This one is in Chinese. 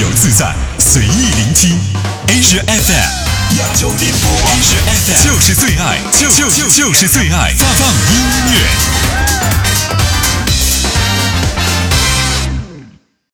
由自在，随意聆听。Asia FM，亚洲电波，Asia FM 就是最爱，就就就是最爱，放放。